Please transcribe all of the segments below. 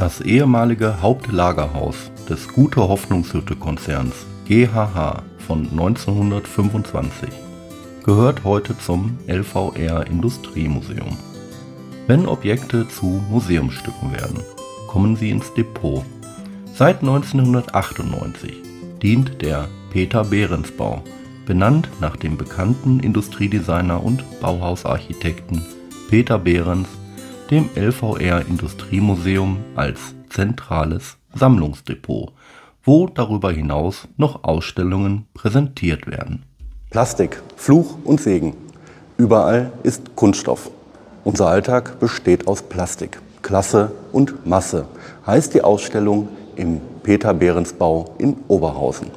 Das ehemalige Hauptlagerhaus des Gute Hoffnungshütte Konzerns GHH von 1925 gehört heute zum LVR Industriemuseum. Wenn Objekte zu Museumsstücken werden, kommen sie ins Depot. Seit 1998 dient der Peter Behrens Bau, benannt nach dem bekannten Industriedesigner und Bauhausarchitekten Peter Behrens dem LVR Industriemuseum als zentrales Sammlungsdepot, wo darüber hinaus noch Ausstellungen präsentiert werden. Plastik, Fluch und Segen. Überall ist Kunststoff. Unser Alltag besteht aus Plastik. Klasse und Masse heißt die Ausstellung im Peter Behrens Bau in Oberhausen.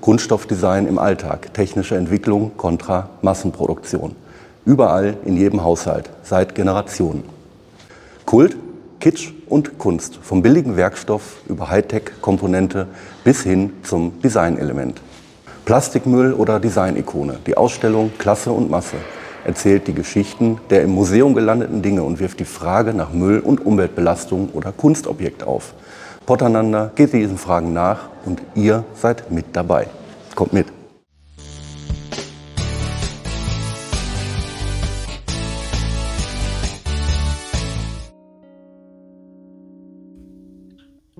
Kunststoffdesign im Alltag, technische Entwicklung kontra Massenproduktion. Überall in jedem Haushalt, seit Generationen. Kult, Kitsch und Kunst, vom billigen Werkstoff über Hightech-Komponente bis hin zum Designelement. Plastikmüll oder Designikone, die Ausstellung Klasse und Masse erzählt die Geschichten der im Museum gelandeten Dinge und wirft die Frage nach Müll- und Umweltbelastung oder Kunstobjekt auf. Potternander geht diesen Fragen nach und ihr seid mit dabei. Kommt mit.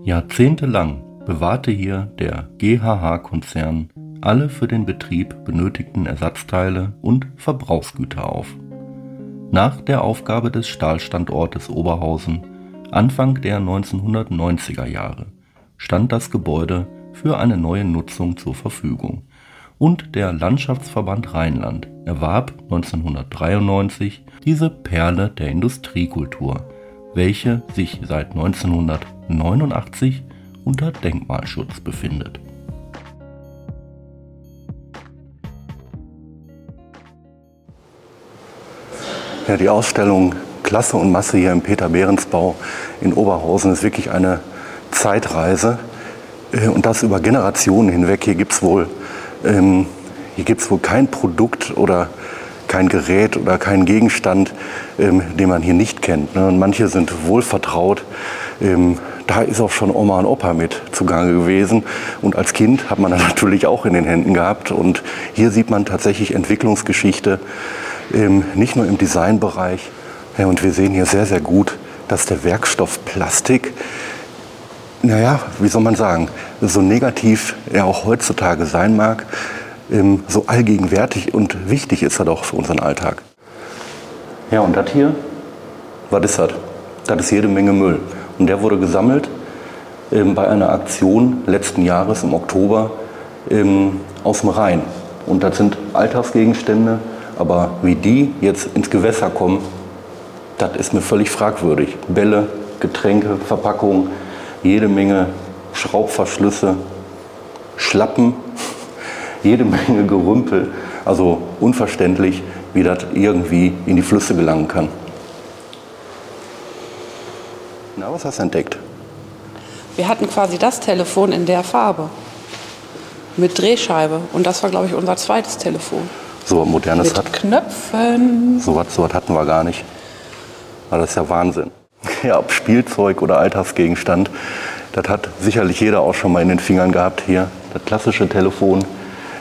Jahrzehntelang bewahrte hier der GHH-Konzern alle für den Betrieb benötigten Ersatzteile und Verbrauchsgüter auf. Nach der Aufgabe des Stahlstandortes Oberhausen Anfang der 1990er Jahre stand das Gebäude für eine neue Nutzung zur Verfügung und der Landschaftsverband Rheinland erwarb 1993 diese Perle der Industriekultur, welche sich seit 1989 unter Denkmalschutz befindet. Ja, die Ausstellung Klasse und Masse hier im Peter-Behrens-Bau in Oberhausen ist wirklich eine Zeitreise äh, und das über Generationen hinweg. Hier gibt es wohl, ähm, wohl kein Produkt oder kein Gerät oder kein Gegenstand, ähm, den man hier nicht kennt. Ne? Und manche sind wohl vertraut. Ähm, da ist auch schon Oma und Opa mit zugange gewesen. Und als Kind hat man das natürlich auch in den Händen gehabt. Und hier sieht man tatsächlich Entwicklungsgeschichte, ähm, nicht nur im Designbereich. Ja, und wir sehen hier sehr, sehr gut, dass der Werkstoff Plastik, naja, wie soll man sagen, so negativ er auch heutzutage sein mag, ähm, so allgegenwärtig und wichtig ist er doch für unseren Alltag. Ja, und das hier, was ist das? Das ist jede Menge Müll. Und der wurde gesammelt ähm, bei einer Aktion letzten Jahres im Oktober ähm, aus dem Rhein. Und das sind Alltagsgegenstände, aber wie die jetzt ins Gewässer kommen, das ist mir völlig fragwürdig. Bälle, Getränke, Verpackungen, jede Menge Schraubverschlüsse, Schlappen, jede Menge Gerümpel. Also unverständlich, wie das irgendwie in die Flüsse gelangen kann. Was hast du entdeckt? Wir hatten quasi das Telefon in der Farbe. Mit Drehscheibe. Und das war, glaube ich, unser zweites Telefon. So was modernes Mit hat. Knöpfen. So was, so was hatten wir gar nicht. Aber das ist ja Wahnsinn. Ja, ob Spielzeug oder Alltagsgegenstand, das hat sicherlich jeder auch schon mal in den Fingern gehabt hier. Das klassische Telefon.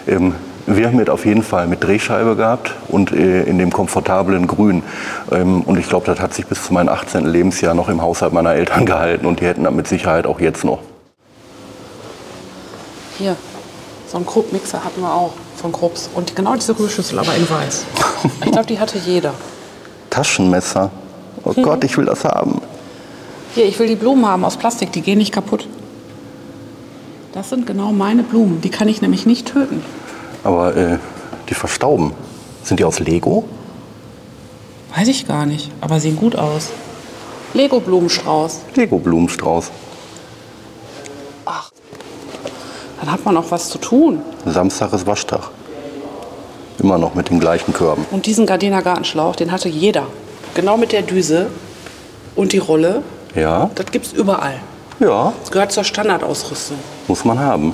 Ähm, wir haben es auf jeden Fall mit Drehscheibe gehabt und äh, in dem komfortablen Grün. Ähm, und ich glaube, das hat sich bis zu meinem 18. Lebensjahr noch im Haushalt meiner Eltern gehalten und die hätten das mit Sicherheit auch jetzt noch. Hier, so einen Krupp-Mixer hatten wir auch von Krupps. Und genau diese Rührschüssel, aber in weiß. Ich glaube, die hatte jeder. Taschenmesser. Oh Mhm. Gott, ich will das haben. Hier, ich will die Blumen haben aus Plastik, die gehen nicht kaputt. Das sind genau meine Blumen. Die kann ich nämlich nicht töten. Aber äh, die verstauben. Sind die aus Lego? Weiß ich gar nicht, aber sehen gut aus. Lego-Blumenstrauß. Lego-Blumenstrauß. Dann hat man auch was zu tun. Samstag ist Waschtag. Immer noch mit den gleichen Körben. Und diesen Gardiner Gartenschlauch, den hatte jeder. Genau mit der Düse und die Rolle. Ja, Das gibt's überall. ja, Das gehört zur Standardausrüstung. muss man haben.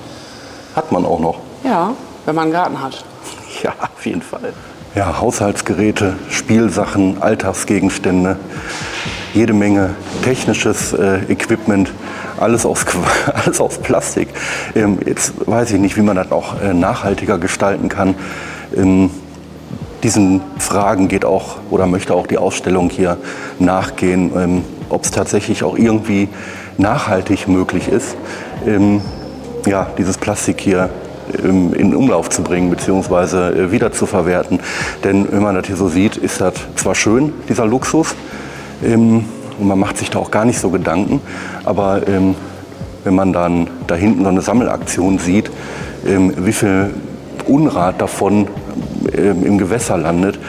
Hat man auch noch. Ja, wenn man einen Garten hat. Ja, auf jeden Fall. Ja, Haushaltsgeräte, Spielsachen, Alltagsgegenstände. jede Menge technisches äh, Equipment, alles aus, alles aus Plastik. Ähm, jetzt weiß ich nicht, wie man das auch äh, nachhaltiger gestalten kann. Ähm, diesen Fragen geht auch oder möchte auch die Ausstellung hier nachgehen, ähm, ob es tatsächlich auch irgendwie nachhaltig möglich ist, ähm, ja, dieses Plastik hier in Umlauf zu bringen bzw. Äh, wieder zu verwerten. Denn wenn man das hier so sieht, ist das zwar schön, dieser Luxus, ähm, und man macht sich da auch gar nicht so Gedanken, aber ähm, wenn man dann da hinten so eine Sammelaktion sieht, ähm, wie viel Unrat davon ähm, im Gewässer landet,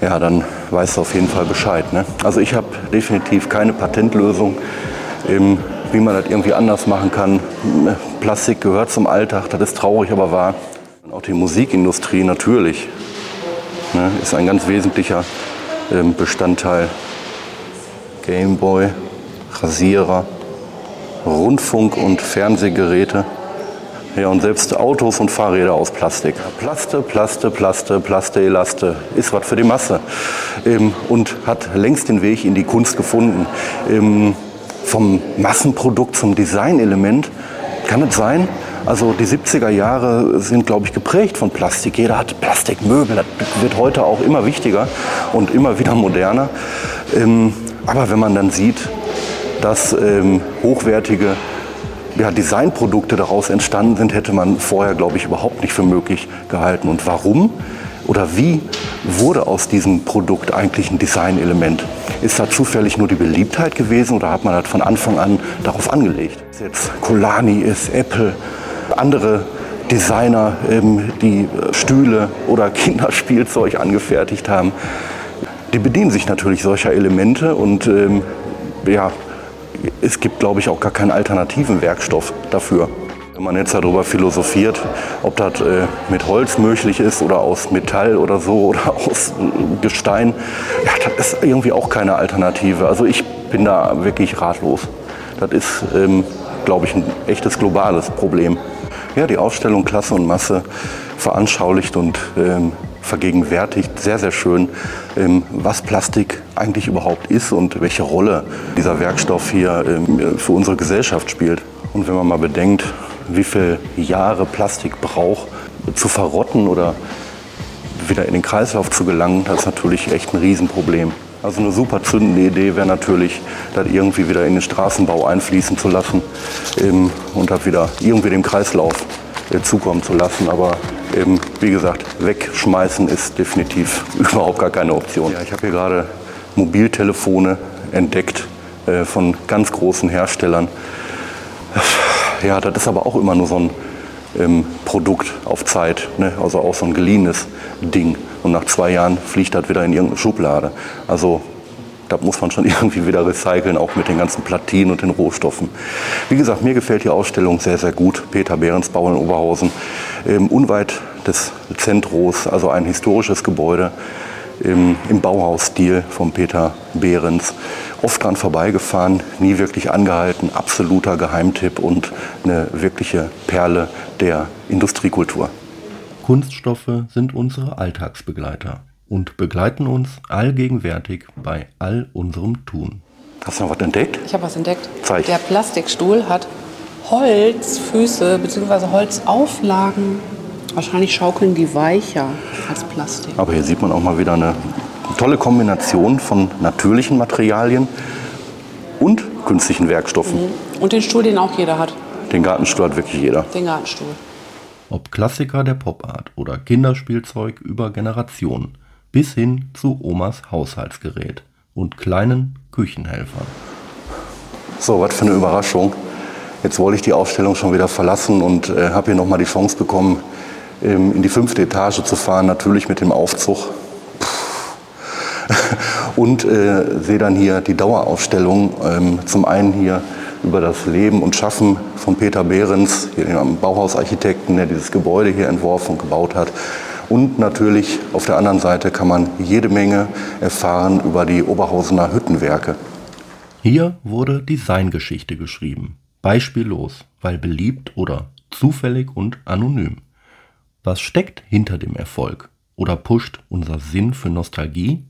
ja, dann weißt du auf jeden Fall Bescheid. Ne? Also ich habe definitiv keine Patentlösung, ähm, wie man das irgendwie anders machen kann. Plastik gehört zum Alltag, das ist traurig, aber wahr. Auch die Musikindustrie natürlich ne, ist ein ganz wesentlicher ähm, Bestandteil. Gameboy, Rasierer, Rundfunk- und Fernsehgeräte. Ja, und selbst Autos und Fahrräder aus Plastik. Plaste, Plaste, Plaste, Plaste, Elaste ist was für die Masse. Ähm, und hat längst den Weg in die Kunst gefunden. Ähm, vom Massenprodukt zum Designelement kann es sein. Also die 70er Jahre sind, glaube ich, geprägt von Plastik. Jeder hat Plastikmöbel. Das wird heute auch immer wichtiger und immer wieder moderner. Ähm, aber wenn man dann sieht, dass ähm, hochwertige ja, Designprodukte daraus entstanden sind, hätte man vorher, glaube ich, überhaupt nicht für möglich gehalten. Und warum oder wie wurde aus diesem Produkt eigentlich ein Designelement? Ist da zufällig nur die Beliebtheit gewesen oder hat man das von Anfang an darauf angelegt? Ist jetzt Colani ist, Apple, andere Designer, ähm, die Stühle oder Kinderspielzeug angefertigt haben, die bedienen sich natürlich solcher Elemente und ähm, ja, es gibt, glaube ich, auch gar keinen alternativen Werkstoff dafür. Wenn man jetzt darüber philosophiert, ob das äh, mit Holz möglich ist oder aus Metall oder so oder aus äh, Gestein, ja, das ist irgendwie auch keine Alternative. Also ich bin da wirklich ratlos. Das ist, ähm, glaube ich, ein echtes globales Problem. Ja, die Ausstellung Klasse und Masse veranschaulicht und ähm, vergegenwärtigt sehr, sehr schön, ähm, was Plastik eigentlich überhaupt ist und welche Rolle dieser Werkstoff hier ähm, für unsere Gesellschaft spielt. Und wenn man mal bedenkt, wie viele Jahre Plastik braucht, zu verrotten oder wieder in den Kreislauf zu gelangen, das ist natürlich echt ein Riesenproblem. Also eine super zündende Idee wäre natürlich, das irgendwie wieder in den Straßenbau einfließen zu lassen ähm, und das wieder irgendwie dem Kreislauf äh, zukommen zu lassen. Aber eben, wie gesagt, wegschmeißen ist definitiv überhaupt gar keine Option. Ja, ich habe hier gerade Mobiltelefone entdeckt äh, von ganz großen Herstellern. Ja, das ist aber auch immer nur so ein ähm, Produkt auf Zeit, ne? also auch so ein geliehenes Ding. Und nach zwei Jahren fliegt das wieder in irgendeine Schublade. Also da muss man schon irgendwie wieder recyceln, auch mit den ganzen Platinen und den Rohstoffen. Wie gesagt, mir gefällt die Ausstellung sehr, sehr gut. Peter Behrensbau in Oberhausen, ähm, unweit des Zentros, also ein historisches Gebäude im, im Bauhausstil von Peter Behrens. Oft dran vorbeigefahren, nie wirklich angehalten, absoluter Geheimtipp und eine wirkliche Perle der Industriekultur. Kunststoffe sind unsere Alltagsbegleiter und begleiten uns allgegenwärtig bei all unserem Tun. Hast du noch was entdeckt? Ich habe was entdeckt. Zeig. Der Plastikstuhl hat Holzfüße bzw. Holzauflagen. Wahrscheinlich schaukeln die weicher als Plastik. Aber hier sieht man auch mal wieder eine tolle Kombination von natürlichen Materialien und künstlichen Werkstoffen. Mhm. Und den Stuhl, den auch jeder hat. Den Gartenstuhl hat wirklich jeder. Den Gartenstuhl. Ob Klassiker der Popart oder Kinderspielzeug über Generationen bis hin zu Omas Haushaltsgerät und kleinen Küchenhelfern. So, was für eine Überraschung. Jetzt wollte ich die Ausstellung schon wieder verlassen und äh, habe hier nochmal die Chance bekommen, ähm, in die fünfte Etage zu fahren, natürlich mit dem Aufzug. und äh, sehe dann hier die Dauerausstellung. Ähm, zum einen hier über das Leben und Schaffen von Peter Behrens, dem Bauhausarchitekten, der dieses Gebäude hier entworfen und gebaut hat. Und natürlich auf der anderen Seite kann man jede Menge erfahren über die Oberhausener Hüttenwerke. Hier wurde Designgeschichte geschrieben. Beispiellos, weil beliebt oder zufällig und anonym. Was steckt hinter dem Erfolg? Oder pusht unser Sinn für Nostalgie?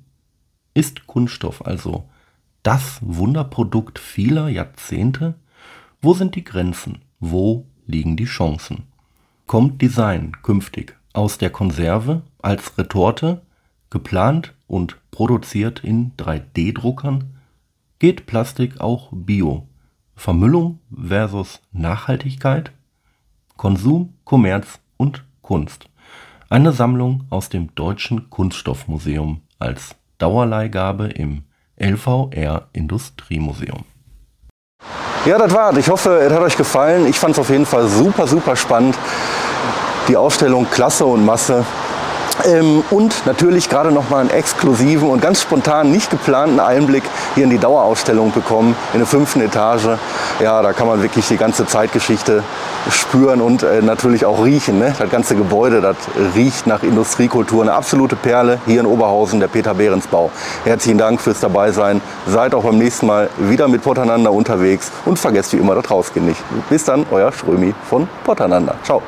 Ist Kunststoff also das Wunderprodukt vieler Jahrzehnte? Wo sind die Grenzen? Wo liegen die Chancen? Kommt Design künftig aus der Konserve als Retorte, geplant und produziert in 3D-Druckern? Geht Plastik auch bio? Vermüllung versus Nachhaltigkeit? Konsum, Kommerz und Kunst. Eine Sammlung aus dem Deutschen Kunststoffmuseum als Dauerleihgabe im LVR Industriemuseum. Ja, das war's. Ich hoffe, es hat euch gefallen. Ich fand es auf jeden Fall super, super spannend. Die Ausstellung Klasse und Masse ähm, und natürlich gerade noch mal einen exklusiven und ganz spontan nicht geplanten Einblick hier in die Dauerausstellung bekommen, in der fünften Etage. Ja, da kann man wirklich die ganze Zeitgeschichte spüren und äh, natürlich auch riechen. Ne? Das ganze Gebäude, das riecht nach Industriekultur. Eine absolute Perle hier in Oberhausen, der Peter Behrens Bau. Herzlichen Dank fürs Dabeisein. Seid auch beim nächsten Mal wieder mit Potananda unterwegs und vergesst wie immer das Rausgehen nicht. Bis dann, euer Strömi von Potananda. Ciao.